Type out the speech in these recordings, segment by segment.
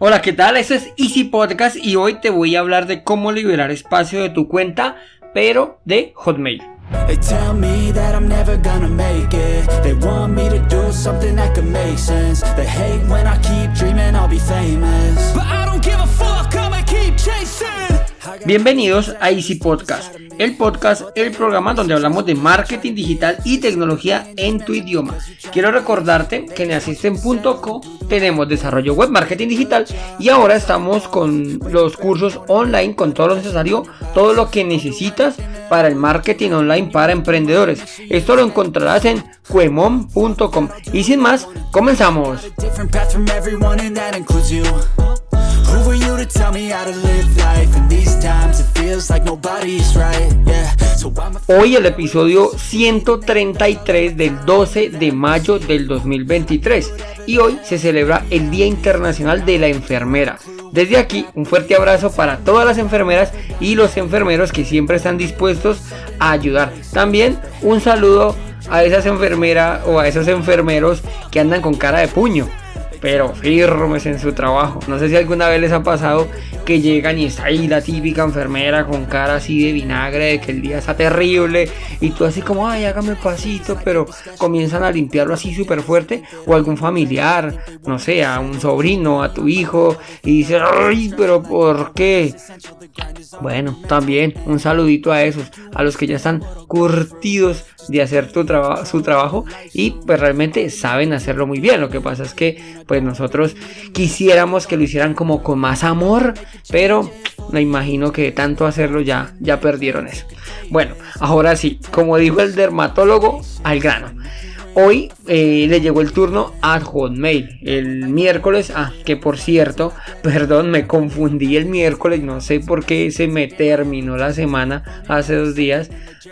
Hola, ¿qué tal? Este es Easy Podcast y hoy te voy a hablar de cómo liberar espacio de tu cuenta, pero de Hotmail. They Bienvenidos a Easy Podcast, el podcast, el programa donde hablamos de marketing digital y tecnología en tu idioma. Quiero recordarte que en asisten.co tenemos desarrollo web, marketing digital y ahora estamos con los cursos online con todo lo necesario, todo lo que necesitas para el marketing online para emprendedores. Esto lo encontrarás en cuemon.com. Y sin más, comenzamos. Hoy el episodio 133 del 12 de mayo del 2023 y hoy se celebra el Día Internacional de la Enfermera. Desde aquí un fuerte abrazo para todas las enfermeras y los enfermeros que siempre están dispuestos a ayudar. También un saludo a esas enfermeras o a esos enfermeros que andan con cara de puño pero firmes en su trabajo. No sé si alguna vez les ha pasado que llegan y está ahí la típica enfermera con cara así de vinagre, de que el día está terrible, y tú así como, ay, hágame pasito, pero comienzan a limpiarlo así súper fuerte, o algún familiar, no sé, a un sobrino, a tu hijo, y dices, ay, pero ¿por qué? Bueno, también un saludito a esos, a los que ya están curtidos de hacer tu su trabajo y pues realmente saben hacerlo muy bien. Lo que pasa es que pues nosotros quisiéramos que lo hicieran como con más amor, pero me imagino que tanto hacerlo ya, ya perdieron eso. Bueno, ahora sí, como dijo el dermatólogo, al grano. Hoy eh, le llegó el turno a Hotmail. El miércoles, ah, que por cierto, perdón, me confundí el miércoles, no sé por qué se me terminó la semana hace dos días.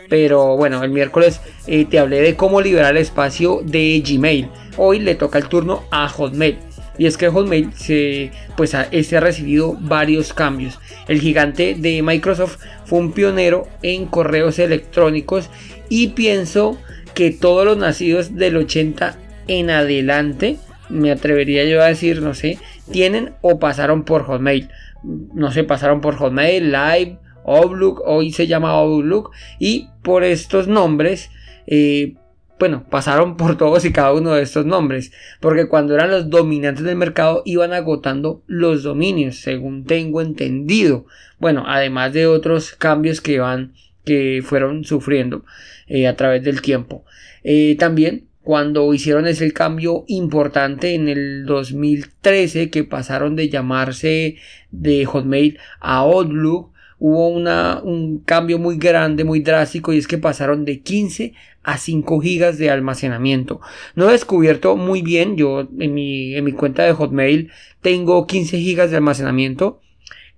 Pero bueno, el miércoles eh, te hablé de cómo liberar el espacio de Gmail. Hoy le toca el turno a Hotmail. Y es que Hotmail se, pues, ha, este ha recibido varios cambios. El gigante de Microsoft fue un pionero en correos electrónicos y pienso que todos los nacidos del 80 en adelante, me atrevería yo a decir, no sé, tienen o pasaron por Hotmail. No sé, pasaron por Hotmail, Live, Outlook, hoy se llama Outlook, y por estos nombres, eh, bueno, pasaron por todos y cada uno de estos nombres, porque cuando eran los dominantes del mercado iban agotando los dominios, según tengo entendido. Bueno, además de otros cambios que van que fueron sufriendo eh, a través del tiempo. Eh, también cuando hicieron ese cambio importante en el 2013 que pasaron de llamarse de Hotmail a Outlook hubo una, un cambio muy grande, muy drástico y es que pasaron de 15 a 5 gigas de almacenamiento. No he descubierto muy bien, yo en mi, en mi cuenta de Hotmail tengo 15 gigas de almacenamiento.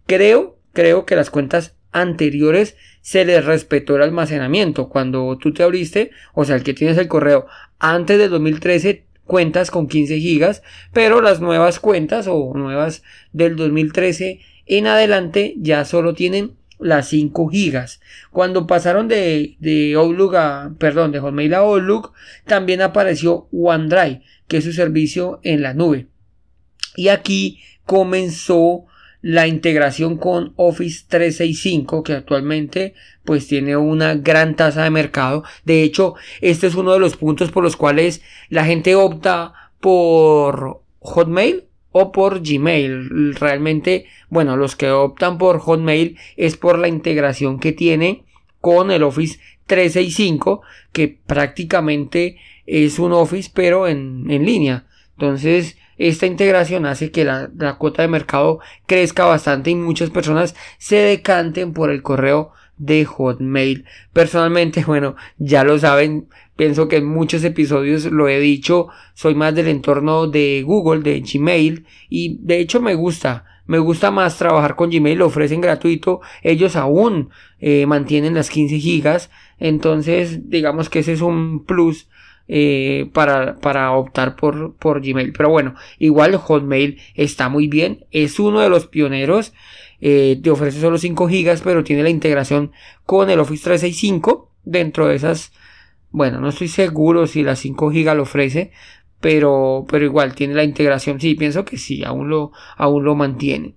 Creo, creo que las cuentas anteriores se les respetó el almacenamiento. Cuando tú te abriste, o sea, el que tienes el correo antes del 2013, cuentas con 15 gigas, pero las nuevas cuentas o nuevas del 2013 en adelante ya solo tienen las 5 gigas. Cuando pasaron de, de Outlook a, perdón, de Hotmail a Outlook, también apareció OneDrive, que es su servicio en la nube. Y aquí comenzó la integración con Office 365 que actualmente pues tiene una gran tasa de mercado. De hecho, este es uno de los puntos por los cuales la gente opta por Hotmail o por Gmail. Realmente, bueno, los que optan por Hotmail es por la integración que tiene con el Office 365 que prácticamente es un Office pero en, en línea. Entonces, esta integración hace que la, la, cuota de mercado crezca bastante y muchas personas se decanten por el correo de Hotmail. Personalmente, bueno, ya lo saben, pienso que en muchos episodios lo he dicho, soy más del entorno de Google, de Gmail, y de hecho me gusta. Me gusta más trabajar con Gmail, lo ofrecen gratuito, ellos aún eh, mantienen las 15 gigas, entonces digamos que ese es un plus eh, para, para optar por, por Gmail. Pero bueno, igual Hotmail está muy bien. Es uno de los pioneros. Eh, te ofrece solo 5 gigas, pero tiene la integración con el Office 365. Dentro de esas, bueno, no estoy seguro si las 5 gigas lo ofrece. pero, pero igual tiene la integración. Sí, pienso que sí, aún lo, aún lo mantiene.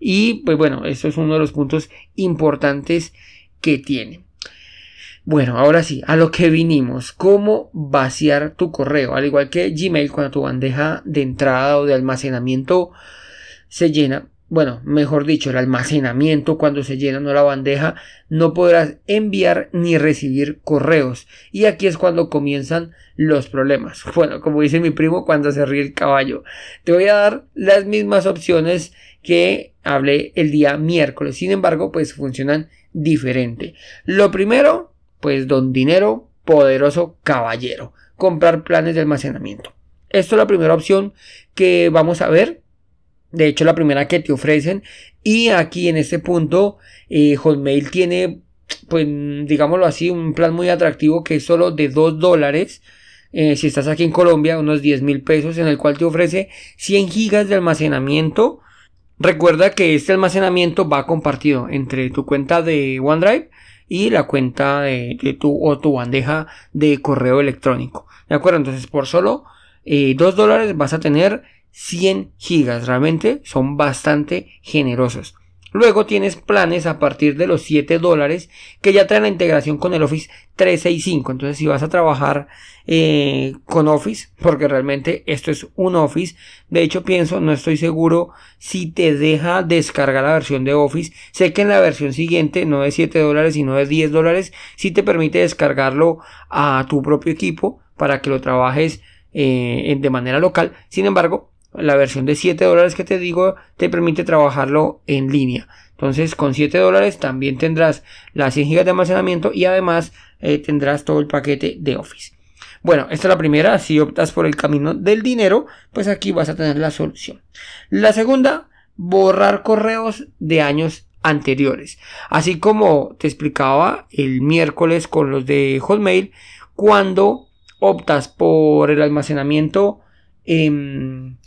Y pues bueno, eso es uno de los puntos importantes que tiene. Bueno, ahora sí, a lo que vinimos, cómo vaciar tu correo, al igual que Gmail cuando tu bandeja de entrada o de almacenamiento se llena, bueno, mejor dicho, el almacenamiento cuando se llena no la bandeja, no podrás enviar ni recibir correos. Y aquí es cuando comienzan los problemas. Bueno, como dice mi primo cuando se ríe el caballo. Te voy a dar las mismas opciones que hablé el día miércoles. Sin embargo, pues funcionan diferente. Lo primero, pues don dinero, poderoso caballero. Comprar planes de almacenamiento. Esto es la primera opción que vamos a ver de hecho, la primera que te ofrecen. Y aquí en este punto, eh, Hotmail tiene, pues, digámoslo así, un plan muy atractivo que es solo de 2 dólares. Eh, si estás aquí en Colombia, unos 10 mil pesos, en el cual te ofrece 100 gigas de almacenamiento. Recuerda que este almacenamiento va compartido entre tu cuenta de OneDrive y la cuenta de, tu o tu bandeja de correo electrónico. ¿De acuerdo? Entonces, por solo 2 eh, dólares vas a tener 100 gigas. Realmente son bastante generosos. Luego tienes planes a partir de los 7 dólares que ya traen la integración con el Office 365. Entonces si vas a trabajar eh, con Office, porque realmente esto es un Office, de hecho pienso, no estoy seguro si te deja descargar la versión de Office. Sé que en la versión siguiente, no de 7 dólares, sino de 10 dólares, si te permite descargarlo a tu propio equipo para que lo trabajes eh, de manera local. Sin embargo, la versión de 7 dólares que te digo te permite trabajarlo en línea. Entonces con 7 dólares también tendrás las 100 GB de almacenamiento y además eh, tendrás todo el paquete de Office. Bueno, esta es la primera. Si optas por el camino del dinero, pues aquí vas a tener la solución. La segunda, borrar correos de años anteriores. Así como te explicaba el miércoles con los de Hotmail, cuando optas por el almacenamiento en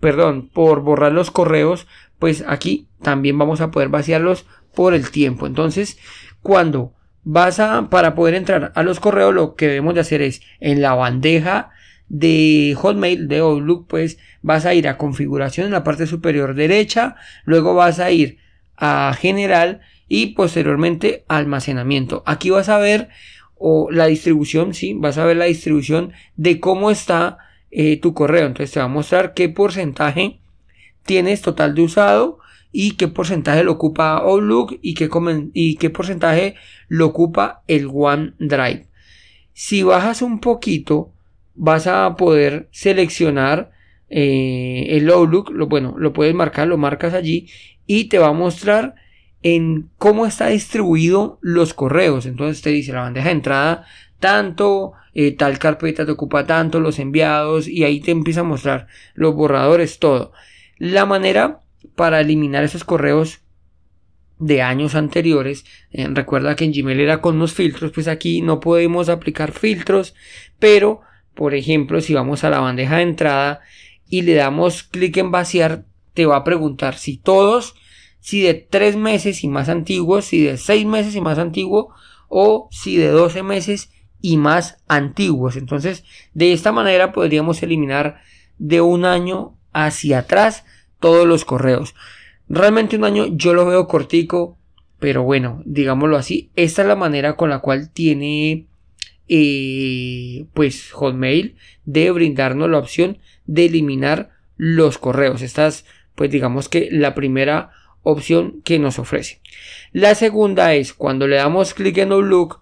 perdón, por borrar los correos, pues aquí también vamos a poder vaciarlos por el tiempo. Entonces, cuando vas a, para poder entrar a los correos, lo que debemos de hacer es en la bandeja de Hotmail de Outlook, pues vas a ir a configuración en la parte superior derecha, luego vas a ir a general y posteriormente almacenamiento. Aquí vas a ver o la distribución, sí, vas a ver la distribución de cómo está eh, tu correo. Entonces te va a mostrar qué porcentaje tienes total de usado y qué porcentaje lo ocupa Outlook y qué, y qué porcentaje lo ocupa el OneDrive. Si bajas un poquito, vas a poder seleccionar eh, el Outlook. Lo, bueno, lo puedes marcar, lo marcas allí y te va a mostrar en cómo está distribuido los correos. Entonces te dice la bandeja de entrada tanto, eh, tal carpeta te ocupa tanto, los enviados y ahí te empieza a mostrar los borradores, todo. La manera para eliminar esos correos de años anteriores, eh, recuerda que en Gmail era con los filtros, pues aquí no podemos aplicar filtros, pero por ejemplo si vamos a la bandeja de entrada y le damos clic en vaciar, te va a preguntar si todos, si de tres meses y más antiguos, si de seis meses y más antiguo o si de 12 meses y más antiguos. Entonces, de esta manera podríamos eliminar de un año hacia atrás todos los correos. Realmente un año yo lo veo cortico, pero bueno, digámoslo así, esta es la manera con la cual tiene eh, pues Hotmail de brindarnos la opción de eliminar los correos. Esta es pues digamos que la primera opción que nos ofrece. La segunda es cuando le damos clic en Outlook,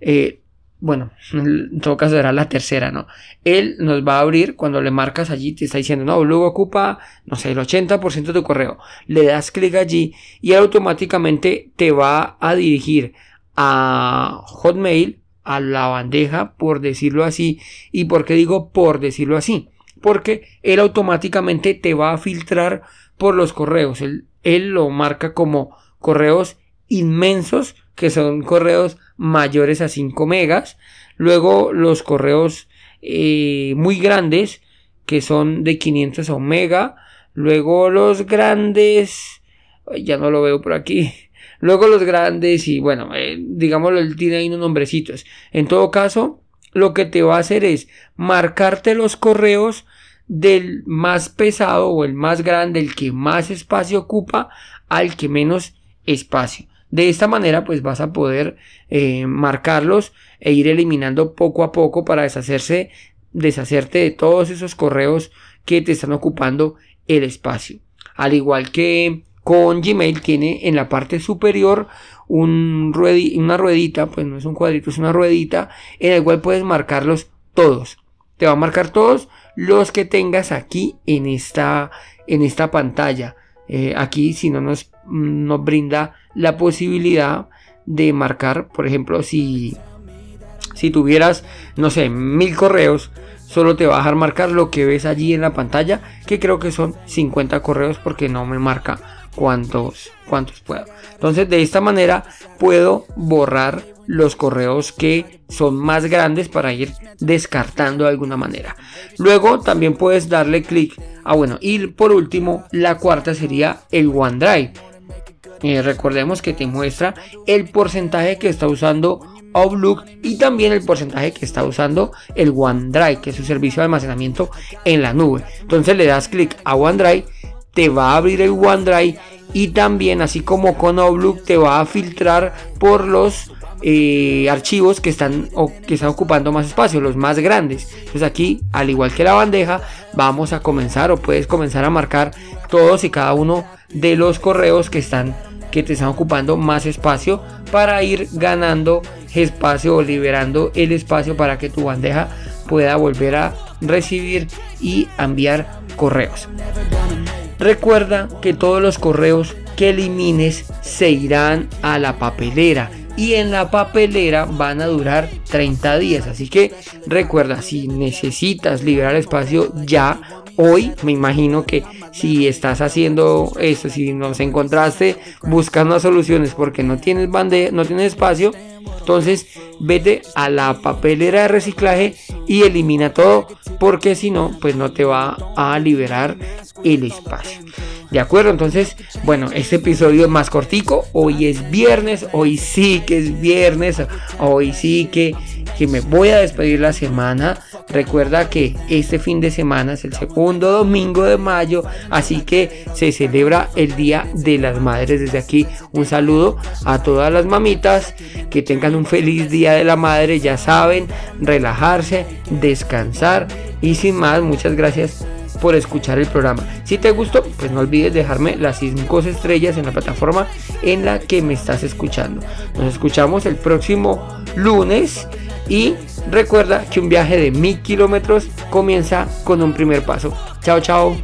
eh, bueno, en todo caso será la tercera, ¿no? Él nos va a abrir cuando le marcas allí, te está diciendo, no, luego ocupa, no sé, el 80% de tu correo. Le das clic allí y automáticamente te va a dirigir a Hotmail, a la bandeja, por decirlo así. ¿Y por qué digo por decirlo así? Porque él automáticamente te va a filtrar por los correos. Él, él lo marca como correos inmensos, que son correos mayores a 5 megas. Luego los correos eh, muy grandes que son de 500 a 1 mega. Luego los grandes, ya no lo veo por aquí. Luego los grandes y bueno, eh, digámoslo, él tiene ahí unos nombrecitos. En todo caso, lo que te va a hacer es marcarte los correos del más pesado o el más grande, el que más espacio ocupa, al que menos espacio. De esta manera pues vas a poder eh, marcarlos e ir eliminando poco a poco para deshacerse, deshacerte de todos esos correos que te están ocupando el espacio. Al igual que con Gmail tiene en la parte superior un una ruedita, pues no es un cuadrito, es una ruedita en el cual puedes marcarlos todos. Te va a marcar todos los que tengas aquí en esta, en esta pantalla. Eh, aquí si no nos, nos brinda la posibilidad de marcar, por ejemplo, si, si tuvieras, no sé, mil correos, solo te va a dejar marcar lo que ves allí en la pantalla, que creo que son 50 correos porque no me marca cuántos, cuántos puedo. Entonces de esta manera puedo borrar los correos que son más grandes para ir descartando de alguna manera. Luego también puedes darle clic a bueno y por último la cuarta sería el OneDrive. Eh, recordemos que te muestra el porcentaje que está usando Outlook y también el porcentaje que está usando el OneDrive, que es su servicio de almacenamiento en la nube. Entonces le das clic a OneDrive, te va a abrir el OneDrive y también así como con Outlook te va a filtrar por los eh, archivos que están, o, que están ocupando más espacio, los más grandes. Entonces aquí, al igual que la bandeja, vamos a comenzar o puedes comenzar a marcar todos y cada uno de los correos que están que te están ocupando más espacio para ir ganando espacio o liberando el espacio para que tu bandeja pueda volver a recibir y enviar correos. Recuerda que todos los correos que elimines se irán a la papelera y en la papelera van a durar 30 días. Así que recuerda, si necesitas liberar espacio ya, hoy me imagino que si estás haciendo eso, si nos encontraste buscando soluciones porque no tienes bande no tienes espacio, entonces vete a la papelera de reciclaje y elimina todo porque si no, pues no te va a liberar el espacio. ¿De acuerdo? Entonces, bueno, este episodio es más cortico. Hoy es viernes, hoy sí que es viernes, hoy sí que, que me voy a despedir la semana. Recuerda que este fin de semana es el segundo domingo de mayo, así que se celebra el Día de las Madres. Desde aquí un saludo a todas las mamitas, que tengan un feliz Día de la Madre, ya saben, relajarse, descansar y sin más, muchas gracias por escuchar el programa. Si te gustó, pues no olvides dejarme las 5 estrellas en la plataforma en la que me estás escuchando. Nos escuchamos el próximo lunes y recuerda que un viaje de mil kilómetros comienza con un primer paso. Chao, chao.